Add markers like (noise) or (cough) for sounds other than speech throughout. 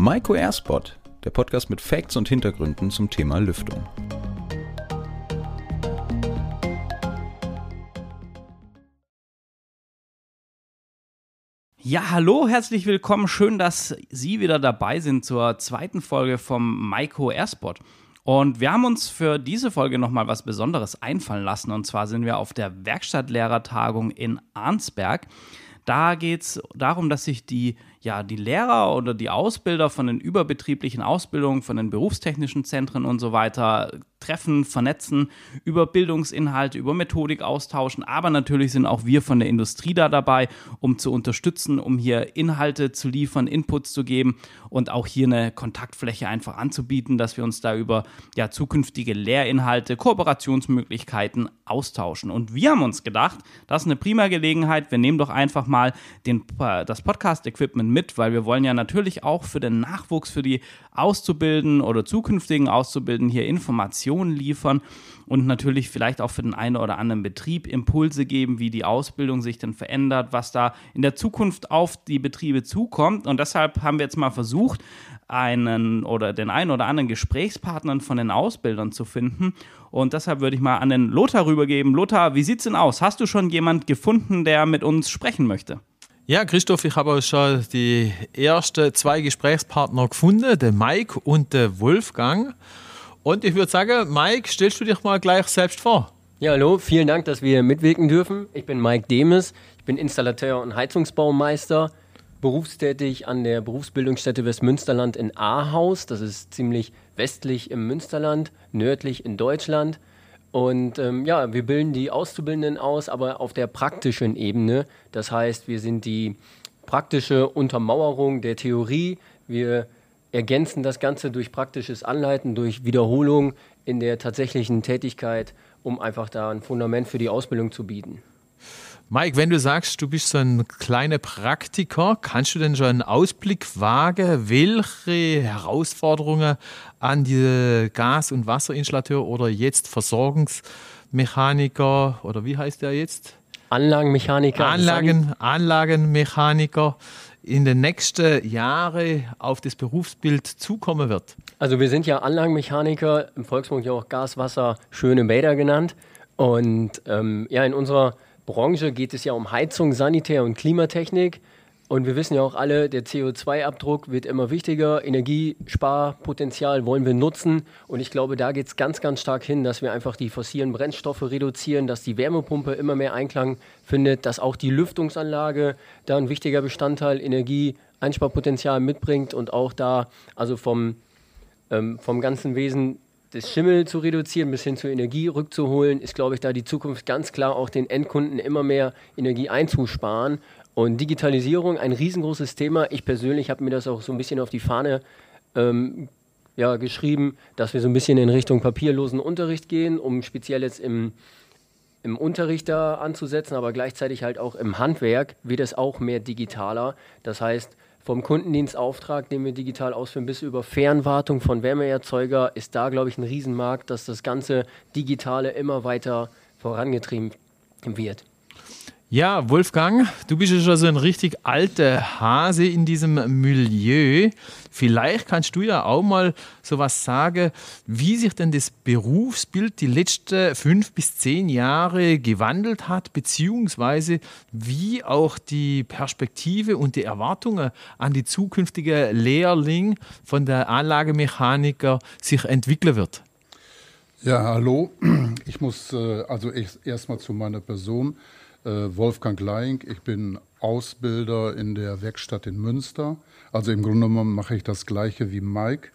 Maiko Airspot, der Podcast mit Facts und Hintergründen zum Thema Lüftung. Ja, hallo, herzlich willkommen. Schön, dass Sie wieder dabei sind zur zweiten Folge vom Maiko Airspot. Und wir haben uns für diese Folge nochmal was Besonderes einfallen lassen. Und zwar sind wir auf der Werkstattlehrertagung in Arnsberg. Da geht es darum, dass sich die ja, die Lehrer oder die Ausbilder von den überbetrieblichen Ausbildungen, von den berufstechnischen Zentren und so weiter treffen, vernetzen, über Bildungsinhalte, über Methodik austauschen. Aber natürlich sind auch wir von der Industrie da dabei, um zu unterstützen, um hier Inhalte zu liefern, Inputs zu geben und auch hier eine Kontaktfläche einfach anzubieten, dass wir uns da über ja, zukünftige Lehrinhalte, Kooperationsmöglichkeiten austauschen. Und wir haben uns gedacht, das ist eine prima Gelegenheit. Wir nehmen doch einfach mal den, das Podcast-Equipment mit, weil wir wollen ja natürlich auch für den Nachwuchs, für die Auszubildenden oder zukünftigen Auszubildenden hier Informationen liefern und natürlich vielleicht auch für den einen oder anderen Betrieb Impulse geben, wie die Ausbildung sich denn verändert, was da in der Zukunft auf die Betriebe zukommt. Und deshalb haben wir jetzt mal versucht, einen oder den einen oder anderen Gesprächspartnern von den Ausbildern zu finden. Und deshalb würde ich mal an den Lothar rübergeben. Lothar, wie sieht's denn aus? Hast du schon jemand gefunden, der mit uns sprechen möchte? Ja, Christoph, ich habe schon die ersten zwei Gesprächspartner gefunden, den Mike und den Wolfgang. Und ich würde sagen, Mike, stellst du dich mal gleich selbst vor? Ja, hallo, vielen Dank, dass wir mitwirken dürfen. Ich bin Mike Demes, ich bin Installateur und Heizungsbaumeister, berufstätig an der Berufsbildungsstätte Westmünsterland in Ahaus. Das ist ziemlich westlich im Münsterland, nördlich in Deutschland. Und ähm, ja, wir bilden die Auszubildenden aus, aber auf der praktischen Ebene. Das heißt, wir sind die praktische Untermauerung der Theorie. Wir ergänzen das Ganze durch praktisches Anleiten, durch Wiederholung in der tatsächlichen Tätigkeit, um einfach da ein Fundament für die Ausbildung zu bieten. Mike, wenn du sagst, du bist so ein kleiner Praktiker, kannst du denn schon einen Ausblick wagen, welche Herausforderungen an die Gas- und Wasserinstallateur oder jetzt Versorgungsmechaniker oder wie heißt der jetzt? Anlagenmechaniker. Anlagen, Anlagenmechaniker in den nächsten Jahren auf das Berufsbild zukommen wird? Also wir sind ja Anlagenmechaniker, im Volksmund ja auch Gas, Wasser, schöne Bäder genannt. Und ähm, ja, in unserer Branche geht es ja um Heizung, Sanitär und Klimatechnik. Und wir wissen ja auch alle, der CO2-Abdruck wird immer wichtiger. Energiesparpotenzial wollen wir nutzen. Und ich glaube, da geht es ganz, ganz stark hin, dass wir einfach die fossilen Brennstoffe reduzieren, dass die Wärmepumpe immer mehr Einklang findet, dass auch die Lüftungsanlage da ein wichtiger Bestandteil Energieeinsparpotenzial mitbringt und auch da, also vom, ähm, vom ganzen Wesen das Schimmel zu reduzieren, bis hin zur Energie rückzuholen, ist, glaube ich, da die Zukunft ganz klar auch den Endkunden immer mehr Energie einzusparen. Und Digitalisierung, ein riesengroßes Thema. Ich persönlich habe mir das auch so ein bisschen auf die Fahne ähm, ja, geschrieben, dass wir so ein bisschen in Richtung papierlosen Unterricht gehen, um speziell jetzt im, im Unterricht da anzusetzen, aber gleichzeitig halt auch im Handwerk wird es auch mehr digitaler. Das heißt, vom Kundendienstauftrag, den wir digital ausführen, bis über Fernwartung von Wärmeerzeuger, ist da, glaube ich, ein Riesenmarkt, dass das ganze Digitale immer weiter vorangetrieben wird. Ja, Wolfgang, du bist ja schon so ein richtig alter Hase in diesem Milieu. Vielleicht kannst du ja auch mal so was sagen, wie sich denn das Berufsbild die letzten fünf bis zehn Jahre gewandelt hat, beziehungsweise wie auch die Perspektive und die Erwartungen an die zukünftige Lehrling von der Anlagemechaniker sich entwickeln wird. Ja, hallo. Ich muss äh, also erstmal zu meiner Person. Äh, Wolfgang Leink. Ich bin Ausbilder in der Werkstatt in Münster. Also im Grunde genommen mache ich das Gleiche wie Mike.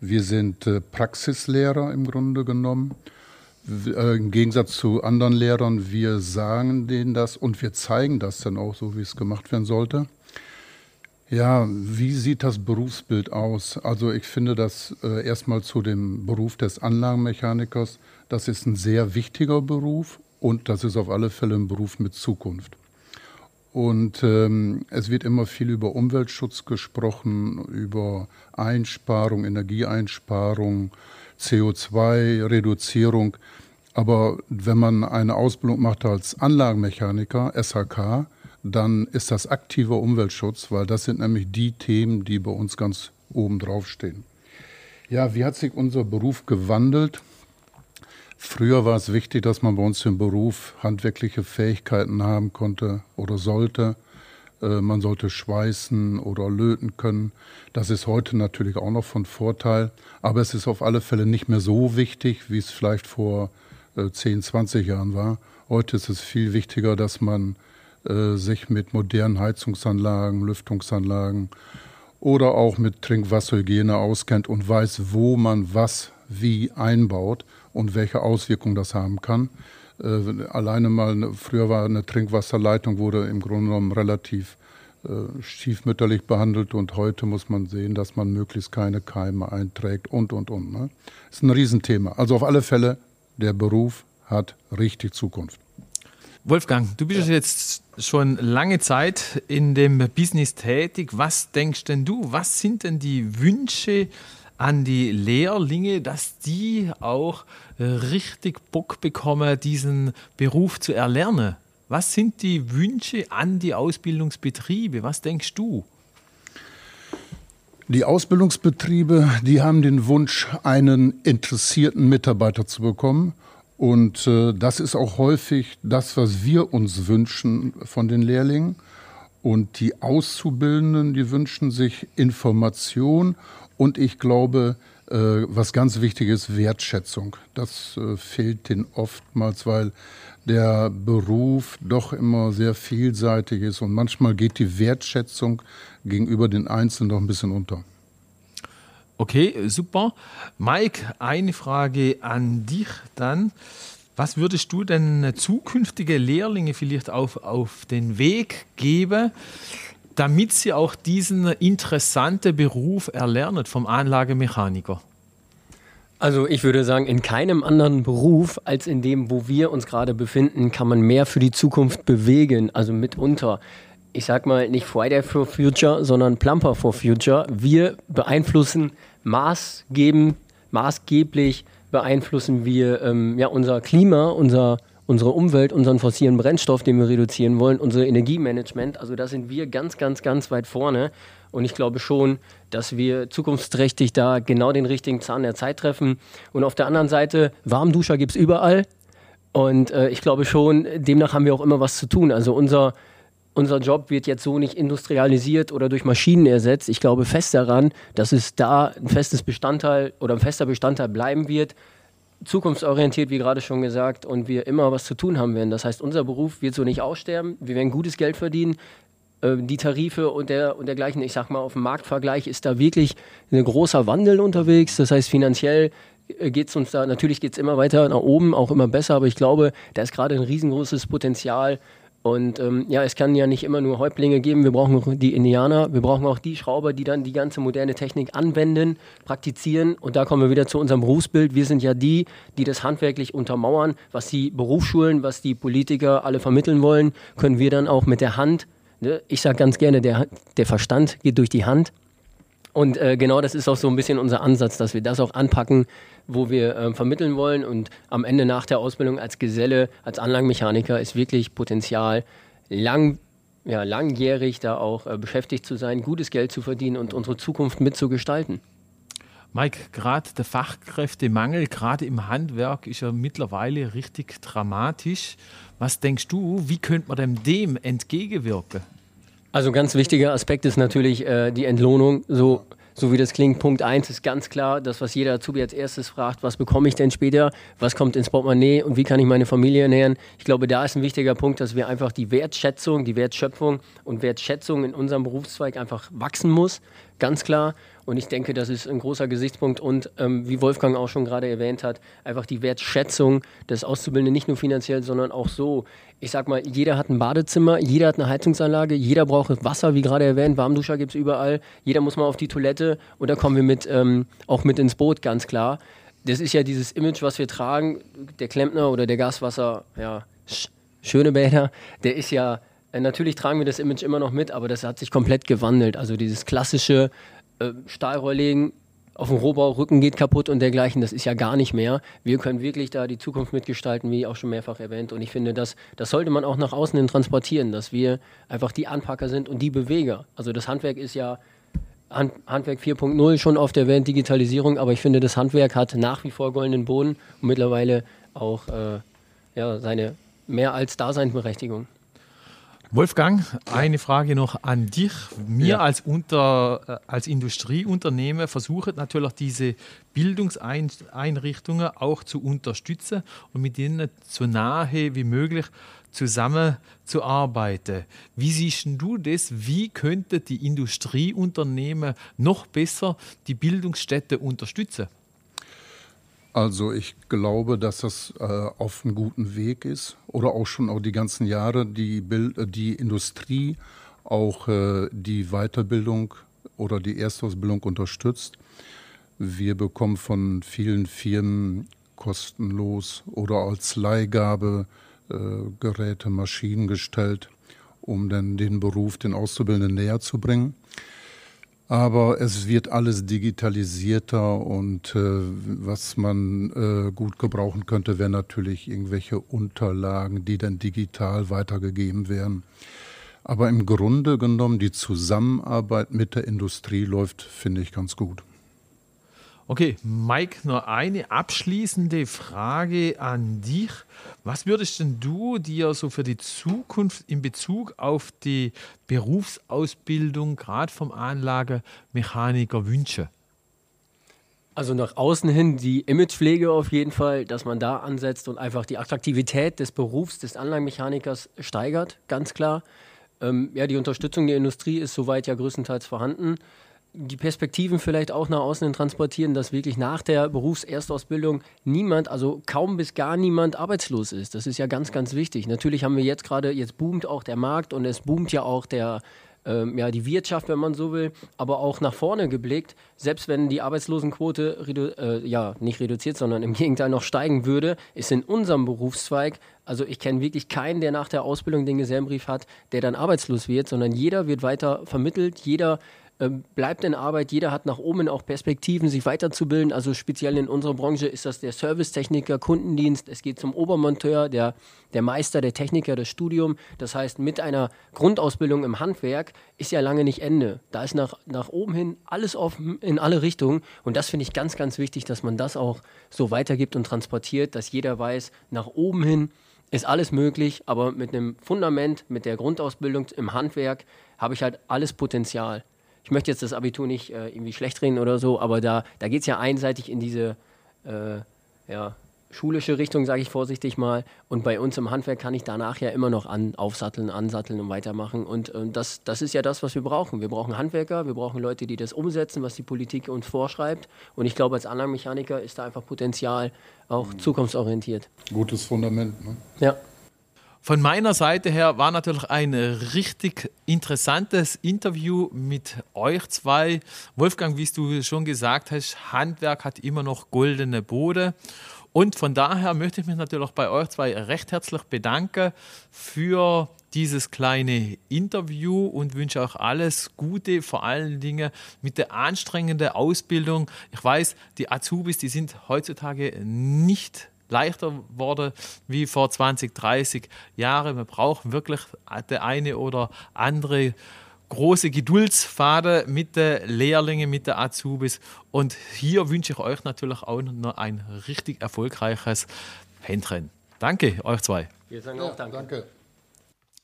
Wir sind äh, Praxislehrer im Grunde genommen. Äh, Im Gegensatz zu anderen Lehrern, wir sagen denen das und wir zeigen das dann auch so, wie es gemacht werden sollte. Ja, wie sieht das Berufsbild aus? Also ich finde das äh, erstmal zu dem Beruf des Anlagenmechanikers, das ist ein sehr wichtiger Beruf und das ist auf alle Fälle ein Beruf mit Zukunft. Und ähm, es wird immer viel über Umweltschutz gesprochen, über Einsparung, Energieeinsparung, CO2-Reduzierung. Aber wenn man eine Ausbildung macht als Anlagenmechaniker, SHK, dann ist das aktiver Umweltschutz, weil das sind nämlich die Themen, die bei uns ganz oben drauf stehen. Ja, wie hat sich unser Beruf gewandelt? Früher war es wichtig, dass man bei uns im Beruf handwerkliche Fähigkeiten haben konnte oder sollte. Äh, man sollte schweißen oder löten können. Das ist heute natürlich auch noch von Vorteil, aber es ist auf alle Fälle nicht mehr so wichtig, wie es vielleicht vor 10, äh, 20 Jahren war. Heute ist es viel wichtiger, dass man äh, sich mit modernen Heizungsanlagen, Lüftungsanlagen oder auch mit Trinkwasserhygiene auskennt und weiß, wo man was wie einbaut und welche Auswirkungen das haben kann. Äh, alleine mal, früher war eine Trinkwasserleitung, wurde im Grunde genommen relativ äh, stiefmütterlich behandelt und heute muss man sehen, dass man möglichst keine Keime einträgt und, und, und. Ne? Das ist ein Riesenthema. Also auf alle Fälle, der Beruf hat richtig Zukunft. Wolfgang, du bist ja. jetzt schon lange Zeit in dem Business tätig. Was denkst denn du? Was sind denn die Wünsche an die Lehrlinge, dass die auch äh, richtig Bock bekommen, diesen Beruf zu erlernen? Was sind die Wünsche an die Ausbildungsbetriebe? Was denkst du? Die Ausbildungsbetriebe, die haben den Wunsch, einen interessierten Mitarbeiter zu bekommen. Und äh, das ist auch häufig das, was wir uns wünschen von den Lehrlingen. Und die Auszubildenden, die wünschen sich Information und ich glaube, äh, was ganz wichtig ist, Wertschätzung. Das äh, fehlt denen oftmals, weil der Beruf doch immer sehr vielseitig ist und manchmal geht die Wertschätzung gegenüber den Einzelnen doch ein bisschen unter. Okay, super. Mike, eine Frage an dich dann. Was würdest du denn zukünftige Lehrlinge vielleicht auf, auf den Weg geben, damit sie auch diesen interessanten Beruf erlernen vom Anlagemechaniker? Also ich würde sagen, in keinem anderen Beruf als in dem, wo wir uns gerade befinden, kann man mehr für die Zukunft bewegen. Also mitunter, ich sag mal nicht Friday for Future, sondern Plumper for Future. Wir beeinflussen maßgebend, maßgeblich beeinflussen wir ähm, ja, unser Klima, unser unsere Umwelt, unseren fossilen Brennstoff, den wir reduzieren wollen, unser Energiemanagement. Also da sind wir ganz, ganz, ganz weit vorne. Und ich glaube schon, dass wir zukunftsträchtig da genau den richtigen Zahn der Zeit treffen. Und auf der anderen Seite, Warmduscher gibt es überall. Und äh, ich glaube schon, demnach haben wir auch immer was zu tun. Also unser, unser Job wird jetzt so nicht industrialisiert oder durch Maschinen ersetzt. Ich glaube fest daran, dass es da ein festes Bestandteil oder ein fester Bestandteil bleiben wird, zukunftsorientiert, wie gerade schon gesagt, und wir immer was zu tun haben werden. Das heißt, unser Beruf wird so nicht aussterben. Wir werden gutes Geld verdienen. Äh, die Tarife und, der, und dergleichen, ich sag mal, auf dem Marktvergleich ist da wirklich ein großer Wandel unterwegs. Das heißt, finanziell äh, geht es uns da, natürlich geht es immer weiter nach oben, auch immer besser, aber ich glaube, da ist gerade ein riesengroßes Potenzial. Und ähm, ja, es kann ja nicht immer nur Häuptlinge geben, wir brauchen die Indianer, wir brauchen auch die Schrauber, die dann die ganze moderne Technik anwenden, praktizieren. Und da kommen wir wieder zu unserem Berufsbild. Wir sind ja die, die das handwerklich untermauern, was die Berufsschulen, was die Politiker alle vermitteln wollen, können wir dann auch mit der Hand, ne? ich sage ganz gerne, der, der Verstand geht durch die Hand. Und äh, genau das ist auch so ein bisschen unser Ansatz, dass wir das auch anpacken, wo wir äh, vermitteln wollen. Und am Ende nach der Ausbildung als Geselle, als Anlagenmechaniker ist wirklich Potenzial, lang, ja, langjährig da auch äh, beschäftigt zu sein, gutes Geld zu verdienen und unsere Zukunft mitzugestalten. Mike, gerade der Fachkräftemangel, gerade im Handwerk, ist ja mittlerweile richtig dramatisch. Was denkst du, wie könnte man dem entgegenwirken? Also ganz wichtiger Aspekt ist natürlich äh, die Entlohnung. So, so wie das klingt, Punkt 1 ist ganz klar, das, was jeder Azubi als erstes fragt, was bekomme ich denn später, was kommt ins Portemonnaie? Und wie kann ich meine Familie ernähren. Ich glaube, da ist ein wichtiger Punkt, dass wir einfach die Wertschätzung, die Wertschöpfung und Wertschätzung in unserem Berufszweig einfach wachsen muss, ganz klar. Und ich denke, das ist ein großer Gesichtspunkt und ähm, wie Wolfgang auch schon gerade erwähnt hat, einfach die Wertschätzung des Auszubildenden nicht nur finanziell, sondern auch so. Ich sag mal, jeder hat ein Badezimmer, jeder hat eine Heizungsanlage, jeder braucht Wasser, wie gerade erwähnt, Warmduscher gibt es überall, jeder muss mal auf die Toilette und da kommen wir mit, ähm, auch mit ins Boot, ganz klar. Das ist ja dieses Image, was wir tragen, der Klempner oder der Gaswasser, ja, sch schöne Bäder, der ist ja Natürlich tragen wir das Image immer noch mit, aber das hat sich komplett gewandelt. Also dieses klassische äh, Stahlrohr legen, auf dem Rohbau, Rücken geht kaputt und dergleichen, das ist ja gar nicht mehr. Wir können wirklich da die Zukunft mitgestalten, wie auch schon mehrfach erwähnt. Und ich finde, das, das sollte man auch nach außen hin transportieren, dass wir einfach die Anpacker sind und die Beweger. Also das Handwerk ist ja Handwerk 4.0 schon auf der Welt Digitalisierung, aber ich finde, das Handwerk hat nach wie vor goldenen Boden und mittlerweile auch äh, ja, seine mehr als Daseinsberechtigung. Wolfgang, eine Frage noch an dich. Wir ja. als, Unter, äh, als Industrieunternehmen versuchen natürlich diese Bildungseinrichtungen auch zu unterstützen und mit ihnen so nahe wie möglich zusammenzuarbeiten. Wie siehst du das? Wie könnte die Industrieunternehmen noch besser die Bildungsstätte unterstützen? Also ich glaube, dass das äh, auf einem guten Weg ist oder auch schon auch die ganzen Jahre die, Bild, äh, die Industrie auch äh, die Weiterbildung oder die Erstausbildung unterstützt. Wir bekommen von vielen Firmen kostenlos oder als Leihgabe äh, Geräte, Maschinen gestellt, um dann den Beruf den Auszubildenden näher zu bringen. Aber es wird alles digitalisierter und äh, was man äh, gut gebrauchen könnte, wären natürlich irgendwelche Unterlagen, die dann digital weitergegeben werden. Aber im Grunde genommen, die Zusammenarbeit mit der Industrie läuft, finde ich, ganz gut. Okay, Mike, nur eine abschließende Frage an dich. Was würdest denn du dir so für die Zukunft in Bezug auf die Berufsausbildung, gerade vom Anlagemechaniker, wünschen? Also nach außen hin die Imagepflege auf jeden Fall, dass man da ansetzt und einfach die Attraktivität des Berufs des Anlagenmechanikers steigert, ganz klar. Ähm, ja, die Unterstützung der Industrie ist soweit ja größtenteils vorhanden die Perspektiven vielleicht auch nach außen transportieren, dass wirklich nach der Berufserstausbildung niemand, also kaum bis gar niemand arbeitslos ist. Das ist ja ganz, ganz wichtig. Natürlich haben wir jetzt gerade, jetzt boomt auch der Markt und es boomt ja auch der, ähm, ja, die Wirtschaft, wenn man so will, aber auch nach vorne geblickt, selbst wenn die Arbeitslosenquote äh, ja nicht reduziert, sondern im (laughs) Gegenteil noch steigen würde, ist in unserem Berufszweig, also ich kenne wirklich keinen, der nach der Ausbildung den Gesellenbrief hat, der dann arbeitslos wird, sondern jeder wird weiter vermittelt, jeder bleibt in Arbeit. Jeder hat nach oben auch Perspektiven, sich weiterzubilden. Also speziell in unserer Branche ist das der Servicetechniker, Kundendienst. Es geht zum Obermonteur, der, der Meister, der Techniker, das Studium. Das heißt, mit einer Grundausbildung im Handwerk ist ja lange nicht Ende. Da ist nach, nach oben hin alles offen in alle Richtungen. Und das finde ich ganz, ganz wichtig, dass man das auch so weitergibt und transportiert, dass jeder weiß, nach oben hin ist alles möglich, aber mit einem Fundament, mit der Grundausbildung im Handwerk habe ich halt alles Potenzial ich möchte jetzt das Abitur nicht äh, irgendwie schlecht reden oder so, aber da, da geht es ja einseitig in diese äh, ja, schulische Richtung, sage ich vorsichtig mal. Und bei uns im Handwerk kann ich danach ja immer noch an, aufsatteln, ansatteln und weitermachen. Und, und das, das ist ja das, was wir brauchen. Wir brauchen Handwerker, wir brauchen Leute, die das umsetzen, was die Politik uns vorschreibt. Und ich glaube, als Anlagenmechaniker ist da einfach Potenzial auch mhm. zukunftsorientiert. Gutes Fundament. Ne? Ja. Von meiner Seite her war natürlich ein richtig interessantes Interview mit euch zwei. Wolfgang, wie du schon gesagt hast, Handwerk hat immer noch goldene Bode. Und von daher möchte ich mich natürlich auch bei euch zwei recht herzlich bedanken für dieses kleine Interview und wünsche auch alles Gute, vor allen Dingen mit der anstrengenden Ausbildung. Ich weiß, die Azubis, die sind heutzutage nicht leichter wurde wie vor 20, 30 Jahren. Man braucht wirklich der eine oder andere große Geduldsfaden mit den Lehrlingen, mit den Azubis. Und hier wünsche ich euch natürlich auch noch ein richtig erfolgreiches Händchen. Danke, euch zwei. Wir sagen auch danke. danke.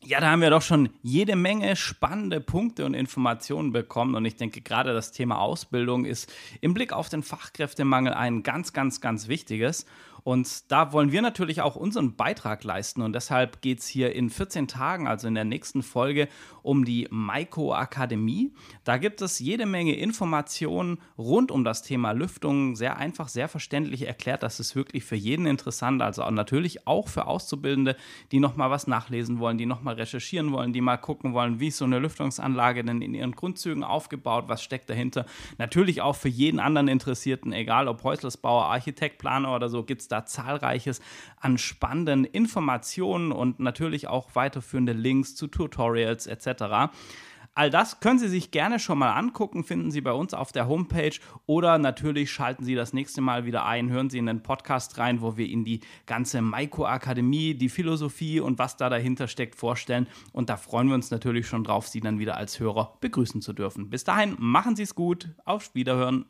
Ja, da haben wir doch schon jede Menge spannende Punkte und Informationen bekommen. Und ich denke, gerade das Thema Ausbildung ist im Blick auf den Fachkräftemangel ein ganz, ganz, ganz wichtiges. Und da wollen wir natürlich auch unseren Beitrag leisten. Und deshalb geht es hier in 14 Tagen, also in der nächsten Folge, um die Maiko Akademie. Da gibt es jede Menge Informationen rund um das Thema Lüftung. Sehr einfach, sehr verständlich erklärt. Das ist wirklich für jeden interessant. Also natürlich auch für Auszubildende, die nochmal was nachlesen wollen, die nochmal recherchieren wollen, die mal gucken wollen, wie ist so eine Lüftungsanlage denn in ihren Grundzügen aufgebaut, was steckt dahinter. Natürlich auch für jeden anderen Interessierten, egal ob Häuslersbauer, Architekt, Planer oder so, gibt es da zahlreiches an spannenden Informationen und natürlich auch weiterführende Links zu Tutorials All das können Sie sich gerne schon mal angucken, finden Sie bei uns auf der Homepage oder natürlich schalten Sie das nächste Mal wieder ein, hören Sie in den Podcast rein, wo wir Ihnen die ganze Maiko-Akademie, die Philosophie und was da dahinter steckt vorstellen. Und da freuen wir uns natürlich schon drauf, Sie dann wieder als Hörer begrüßen zu dürfen. Bis dahin, machen Sie es gut, auf Wiederhören.